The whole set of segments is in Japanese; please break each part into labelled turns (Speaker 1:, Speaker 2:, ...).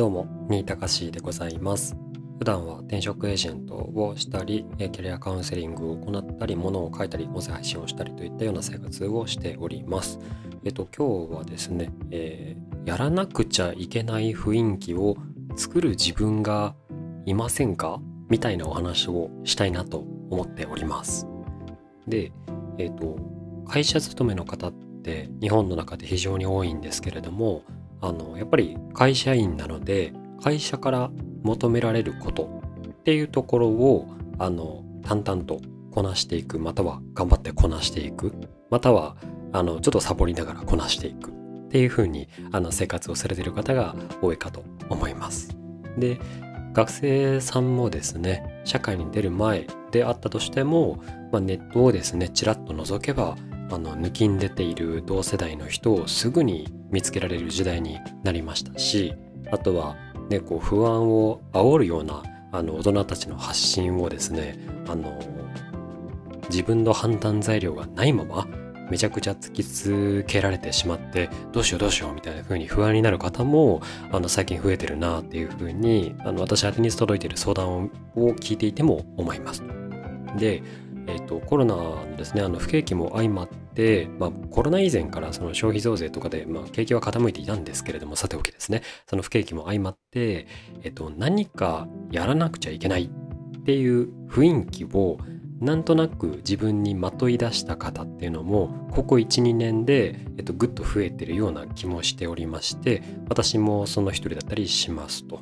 Speaker 1: どうも、新高しでございます。普段は転職エージェントをしたり、キャリアカウンセリングを行ったり、物を書いたり、音声配信をしたりといったような生活をしております。えっと、今日はですね、えーやらなくちゃいけない雰囲気を作る自分がいませんか？みたいなお話をしたいなと思っております。で、えっと、会社勤めの方って日本の中で非常に多いんですけれども、あのやっぱり会社員なので会社から求められることっていうところをあの淡々とこなしていくまたは頑張ってこなしていくまたはあのちょっとサボりながらこなしていくっていう風にあの生活をされている方が多いかと思います。で学生さんもですね社会に出る前であったとしても、まあ、ネットをですねちらっと覗けばあの抜きん出ている同世代の人をすぐに見つけられる時代になりましたしあとは、ね、こう不安を煽るようなあの大人たちの発信をですねあの自分の判断材料がないままめちゃくちゃ突きつけられてしまってどうしようどうしようみたいな風に不安になる方もあの最近増えてるなっていう風にあの私宛に届いている相談を聞いていても思います。でえー、とコロナのですねあの不景気も相まって、まあ、コロナ以前からその消費増税とかで、まあ、景気は傾いていたんですけれどもさておきですねその不景気も相まって、えー、と何かやらなくちゃいけないっていう雰囲気をなんとなく自分にまとい出した方っていうのもここ12年で、えっと、ぐっと増えてるような気もしておりまして私もその一人だったりしますと。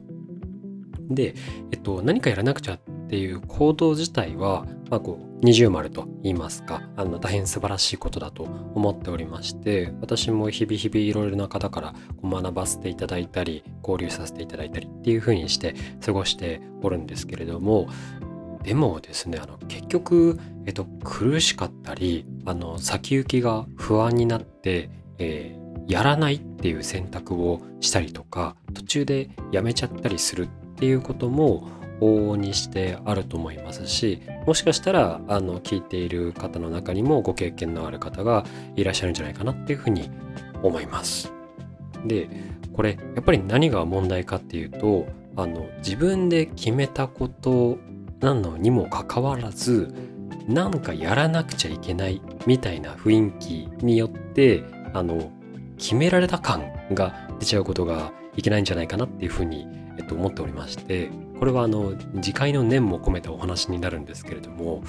Speaker 1: で、えっと、何かやらなくちゃていう行動自体は、まあ、こう二重丸と言いますかあの大変素晴らしいことだと思っておりまして私も日々日々いろいろな方から学ばせていただいたり交流させていただいたりっていうふうにして過ごしておるんですけれどもでもですねあの結局、えっと、苦しかったりあの先行きが不安になって、えーやらないっていう選択をしたりとか途中でやめちゃったりするっていうことも往々にしてあると思いますしもしかしたらあの聞いている方の中にもご経験のある方がいらっしゃるんじゃないかなっていうふうに思います。でこれやっぱり何が問題かっていうとあの自分で決めたことなのにもかかわらずなんかやらなくちゃいけないみたいな雰囲気によってあの決められた感が出ちゃうことがいけないんじゃないかなっていうふうに、えっと、思っておりましてこれはあの次回の念も込めたお話になるんですけれども、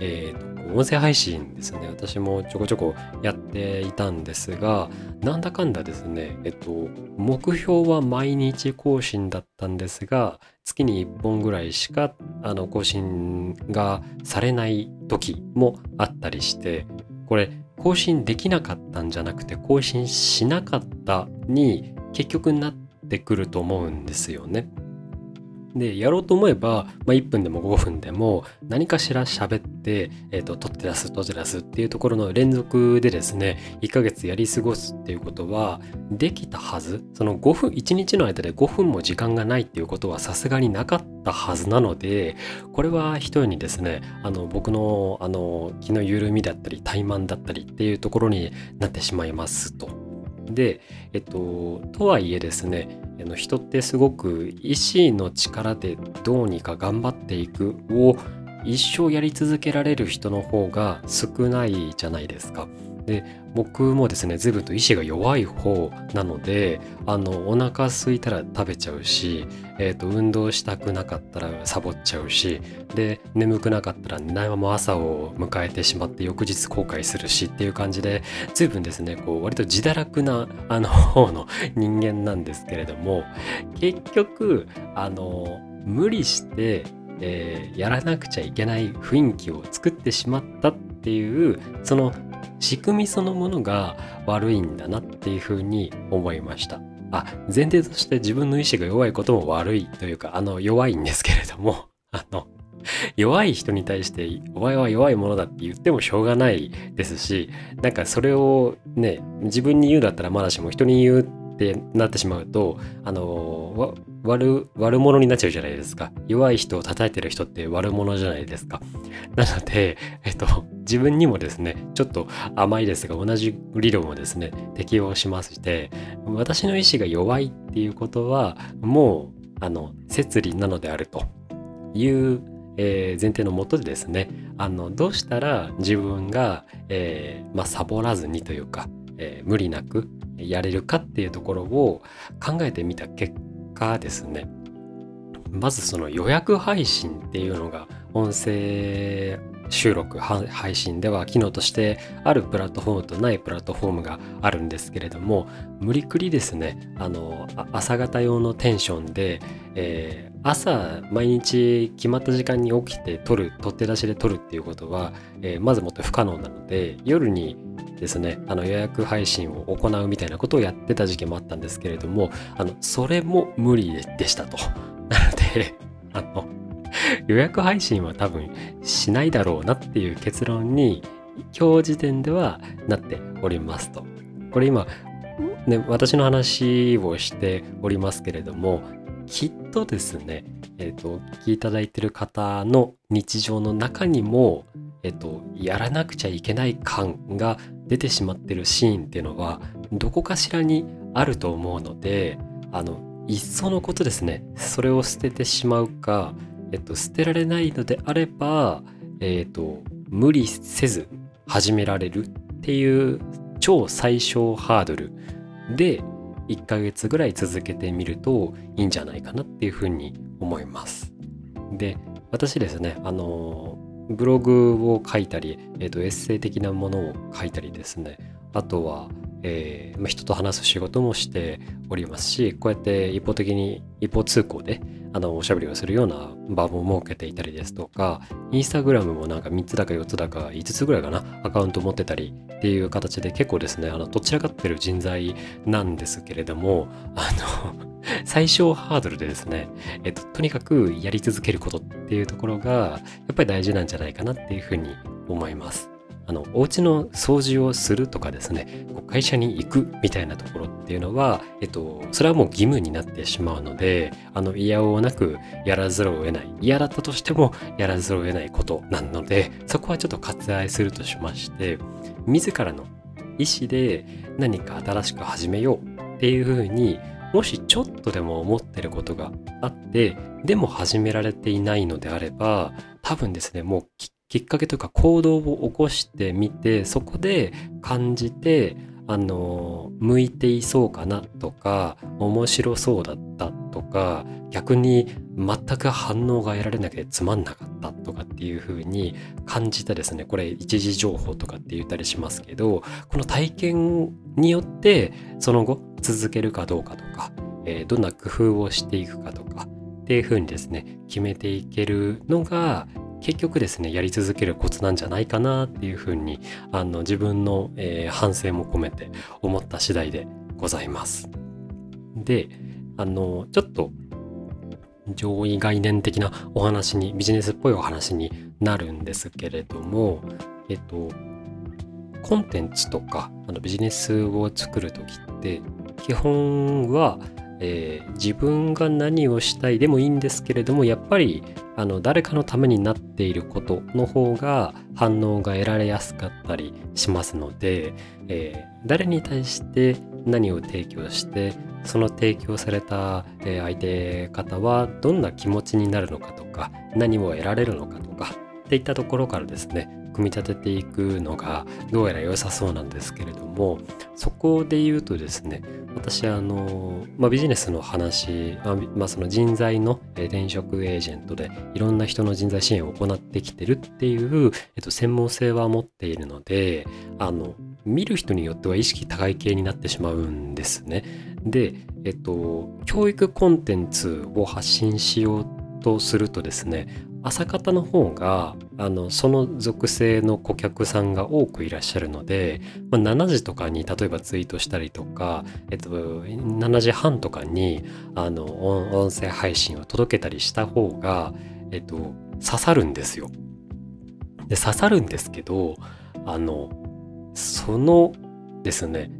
Speaker 1: えーと音声配信ですね私もちょこちょこやっていたんですがなんだかんだですねえっと目標は毎日更新だったんですが月に1本ぐらいしかあの更新がされない時もあったりしてこれ更新できなかったんじゃなくて更新しなかったに結局なってくると思うんですよね。でやろうと思えば、まあ、1分でも5分でも何かしら喋って、えー、と取って出す取って出すっていうところの連続でですね1ヶ月やり過ごすっていうことはできたはずその5分1日の間で5分も時間がないっていうことはさすがになかったはずなのでこれは一重にですねあの僕のあの気の緩みだったり怠慢だったりっていうところになってしまいますと。で、えっと、とはいえですねあの人ってすごく意志の力でどうにか頑張っていくを一生やり続けられる人の方が少ないじゃないですか。で僕もですね随分と意志が弱い方なのであのお腹空いたら食べちゃうし、えー、と運動したくなかったらサボっちゃうしで眠くなかったら寝ないまま朝を迎えてしまって翌日後悔するしっていう感じで随分ですねこう割と自堕落なあの方の人間なんですけれども結局あの無理して、えーやらなくちゃいけない雰囲気を作ってしまったっていうその仕組みそのものが悪いんだなっていうふうに思いました。あ前提として自分の意志が弱いことも悪いというかあの弱いんですけれども あの弱い人に対してお前は弱いものだって言ってもしょうがないですしなんかそれをね自分に言うだったらまだしも人に言うってなってしまうとあのわ悪悪者になっちゃうじゃないですか。弱い人を叩いてる人って悪者じゃないですか。なのでえっと自分にもですねちょっと甘いですが同じ理論をですね適用しまして私の意志が弱いっていうことはもうあの摂理なのであるという、えー、前提のもとでですねあのどうしたら自分が、えー、まあ、サボらずにというか、えー、無理なくやれるかっていうところを考えてみた結果ですね。まずその予約配信っていうのが音声収録配信では機能としてあるプラットフォームとないプラットフォームがあるんですけれども無理くりですねあの朝方用のテンションで、えー、朝毎日決まった時間に起きて撮る取って出しで撮るっていうことは、えー、まずもって不可能なので夜にですねあの予約配信を行うみたいなことをやってた時期もあったんですけれどもあのそれも無理でしたと。なのであの 予約配信は多分しないだろうなっていう結論に今日時点ではなっておりますと。これ今、ね、私の話をしておりますけれどもきっとですね、えっ、ー、と、お聞きいただいてる方の日常の中にも、えっ、ー、と、やらなくちゃいけない感が出てしまってるシーンっていうのは、どこかしらにあると思うので、あの、いっそのことですね、それを捨ててしまうか、えっと、捨てられないのであれば、えっと、無理せず始められるっていう超最小ハードルで1ヶ月ぐらい続けてみるといいんじゃないかなっていうふうに思います。で、私ですね、あの、ブログを書いたり、えっと、エッセイ的なものを書いたりですね、あとは、えー、人と話す仕事もしておりますしこうやって一方的に一方通行であのおしゃべりをするような場も設けていたりですとかインスタグラムもなんか3つだか4つだか5つぐらいかなアカウント持ってたりっていう形で結構ですねあのどちらかってる人材なんですけれどもあの 最小ハードルでですね、えっと、とにかくやり続けることっていうところがやっぱり大事なんじゃないかなっていうふうに思います。あのお家の掃除をするとかですね会社に行くみたいなところっていうのは、えっと、それはもう義務になってしまうのであの嫌をなくやらざるを得ない。嫌だったとしてもやらざるを得ないことなのでそこはちょっと割愛するとしまして自らの意思で何か新しく始めようっていうふうにもしちょっとでも思ってることがあってでも始められていないのであれば多分ですねもうきっきっかけというか行動を起こしてみてそこで感じてあの向いていそうかなとか面白そうだったとか逆に全く反応が得られなくてつまんなかったとかっていう風に感じたですねこれ一時情報とかって言ったりしますけどこの体験によってその後続けるかどうかとか、えー、どんな工夫をしていくかとかっていう風にですね決めていけるのが結局ですねやり続けるコツなんじゃないかなっていうふうにあの自分の、えー、反省も込めて思った次第でございます。であのちょっと上位概念的なお話にビジネスっぽいお話になるんですけれどもえっとコンテンツとかあのビジネスを作る時って基本はえー、自分が何をしたいでもいいんですけれどもやっぱりあの誰かのためになっていることの方が反応が得られやすかったりしますので、えー、誰に対して何を提供してその提供された相手方はどんな気持ちになるのかとか何を得られるのかとかっていったところからですね組み立てていくのがどうやら良さそうなんですけれどもそこで言うとですね私あの、まあ、ビジネスの話、まあ、その人材の転職エージェントでいろんな人の人材支援を行ってきてるっていう、えっと、専門性は持っているのであの見る人によっては意識高い系になってしまうんですね。で、えっと、教育コンテンツを発信しようとするとですね朝方の方があのその属性の顧客さんが多くいらっしゃるので、まあ、7時とかに例えばツイートしたりとか、えっと、7時半とかにあの音声配信を届けたりした方が、えっと、刺さるんですよ。で刺さるんですけどあのそのですね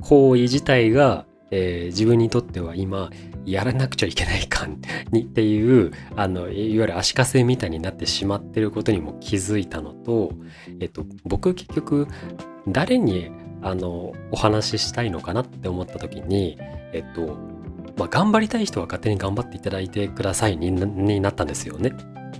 Speaker 1: 行為自体がえー、自分にとっては今やらなくちゃいけない感にっていうあのいわゆる足かせみたいになってしまってることにも気づいたのと、えっと、僕結局誰にあのお話ししたいのかなって思った時にえっとまあ、頑張りたい人は勝手に頑張っていただいてくださいにになったんですよね。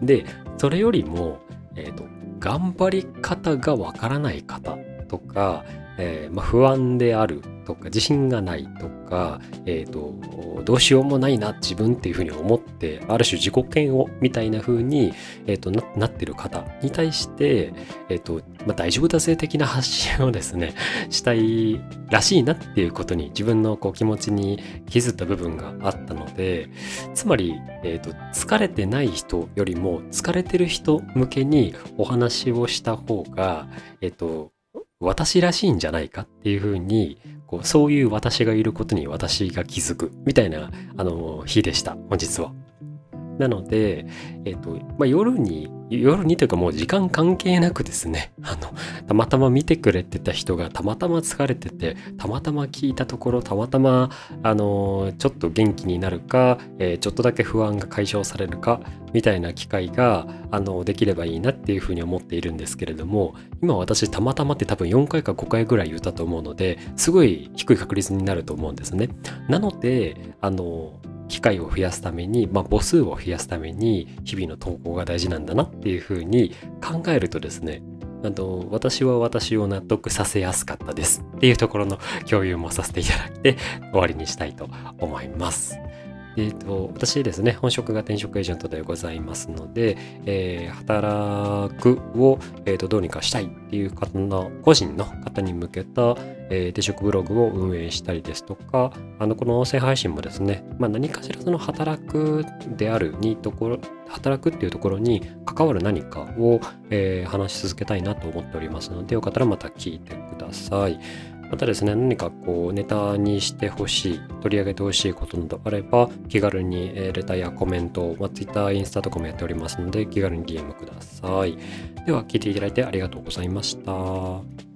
Speaker 1: でそれよりも、えっと、頑張り方がわからない方とか、えー、まあ、不安であるとか自信がないとか、えーと、どうしようもないな自分っていうふうに思ってある種自己嫌悪みたいなふうに、えーと、ななってる方に対して、えーとまあ、大丈夫だぜ的な発信をですね したいらしいなっていうことに自分のこう気持ちに気づった部分があったのでつまり、えーと疲れてない人よりも疲れてる人向けにお話をした方が、え、ー、と私らしいんじゃないかっていうふうにこうそういう私がいることに私が気づくみたいなあの日でした本日は。なので、えっ、と、まあ、夜に、夜にというかもう時間関係なくですね、あの、たまたま見てくれてた人がたまたま疲れてて、たまたま聞いたところ、たまたま、あの、ちょっと元気になるか、えー、ちょっとだけ不安が解消されるか、みたいな機会が、あの、できればいいなっていうふうに思っているんですけれども、今私たまたまって多分4回か5回ぐらい言ったと思うので、すごい低い確率になると思うんですね。なので、あの、機会を増やすために、まあ、母数を増やすために日々の投稿が大事なんだなっていうふうに考えるとですねあの私は私を納得させやすかったですっていうところの共有もさせていただいて終わりにしたいと思います。えーと、私ですね、本職が転職エージェントでございますので、えー、働くを、えーと、どうにかしたいっていう方の個人の方に向けた、えー、転職ブログを運営したりですとか、あのこの音声配信もですね、まあ、何かしらその働くであるにところ、働くっていうところに関わる何かを、えー、話し続けたいなと思っておりますので、よかったらまた聞いてください。またですね、何かこうネタにしてほしい、取り上げてほしいことなどあれば、気軽にレターやコメント、まあ、Twitter、インスタとかもやっておりますので、気軽に DM ください。では、聞いていただいてありがとうございました。